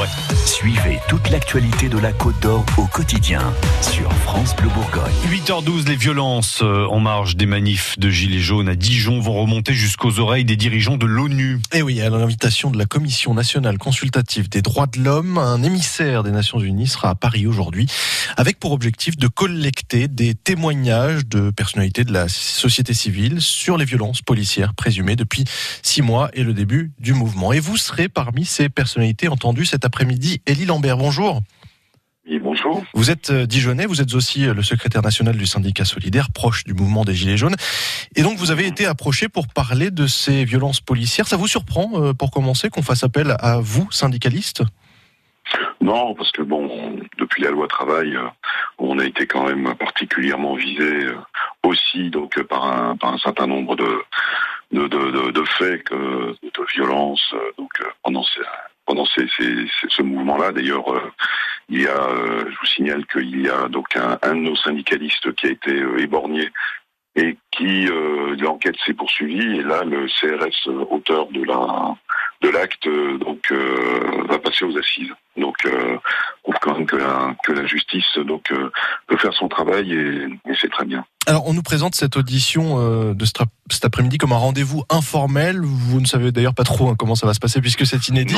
Ouais. Suivez toute l'actualité de la Côte d'Or au quotidien sur France Bleu Bourgogne. 8h12, les violences euh, en marge des manifs de Gilets jaunes à Dijon vont remonter jusqu'aux oreilles des dirigeants de l'ONU. Et eh oui, à l'invitation de la Commission nationale consultative des droits de l'homme, un émissaire des Nations Unies sera à Paris aujourd'hui avec pour objectif de collecter des témoignages de personnalités de la société civile sur les violences policières présumées depuis six mois et le début du mouvement. Et vous serez parmi ces personnalités entendues cet après-midi. Élie Lambert, bonjour. Oui, bonjour. Vous êtes euh, Dijonais, vous êtes aussi euh, le secrétaire national du syndicat solidaire, proche du mouvement des Gilets jaunes. Et donc vous avez été approché pour parler de ces violences policières. Ça vous surprend, euh, pour commencer, qu'on fasse appel à vous, syndicalistes? Non, parce que bon, depuis la loi travail, on a été quand même particulièrement visé aussi donc par un, par un certain nombre de de, de, de, faits que, de violence donc pendant ces, pendant ce mouvement-là. D'ailleurs, il y a, je vous signale qu'il y a donc un, de nos syndicalistes qui a été éborgné et qui l'enquête s'est poursuivie et là le CRS auteur de la de l'acte donc va passer aux assises. Donc euh, on prouve quand même que la, justice donc peut faire son travail et c'est très bien. Alors on nous présente cette audition de cet après-midi comme un rendez-vous informel. Vous ne savez d'ailleurs pas trop hein, comment ça va se passer puisque c'est inédit.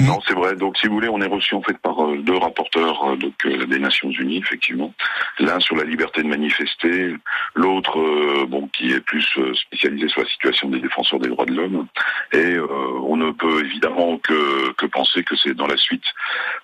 Non. Non, c'est vrai. Donc, si vous voulez, on est reçu en fait par euh, deux rapporteurs euh, donc euh, des Nations Unies, effectivement. L'un sur la liberté de manifester, l'autre bon qui est plus spécialisé sur la situation des défenseurs des droits de l'homme. Et on ne peut évidemment que, que penser que c'est dans la suite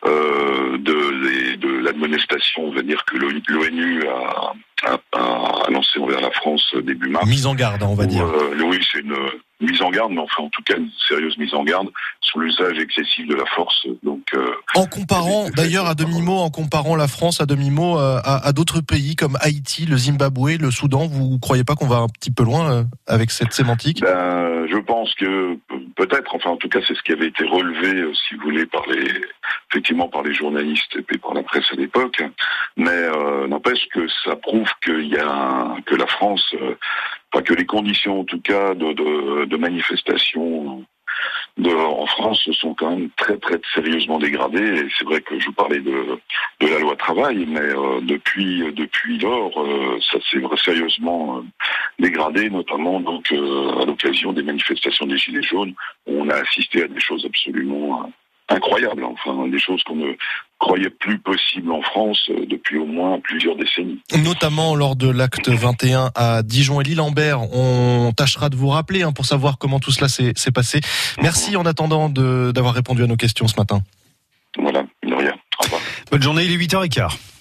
de, de, de l'admonestation, on va dire que l'ONU a, a, a, lancé envers la France début mars. Mise en garde, on va où, dire. oui, c'est une mise en garde, mais enfin en tout cas une sérieuse mise en garde sur l'usage excessif de la force. Donc, euh, en comparant, d'ailleurs à demi-mot, en comparant la France à demi-mot euh, à, à d'autres pays comme Haïti, le Zimbabwe, le Soudan, vous croyez pas qu'on va un petit peu loin euh, avec cette sémantique? Ben, Je pense que peut-être, enfin en tout cas c'est ce qui avait été relevé, euh, si vous voulez, par les effectivement par les journalistes et par la presse à l'époque, mais euh, n'empêche que ça prouve qu'il y a que la France, enfin que les conditions en tout cas de, de, de manifestation de, en France se sont quand même très très sérieusement dégradées. Et c'est vrai que je parlais de, de la loi travail, mais euh, depuis depuis lors, euh, ça s'est sérieusement euh, dégradé, notamment donc à l'occasion des manifestations des Gilets jaunes. On a assisté à des choses absolument incroyables, enfin des choses qu'on ne croyait plus possible en France depuis au moins plusieurs décennies. Notamment lors de l'acte 21 à Dijon et Lille-Lambert, on tâchera de vous rappeler hein, pour savoir comment tout cela s'est passé. Merci en attendant d'avoir répondu à nos questions ce matin. Voilà, de rien. Au revoir. Bonne journée, il est 8h15.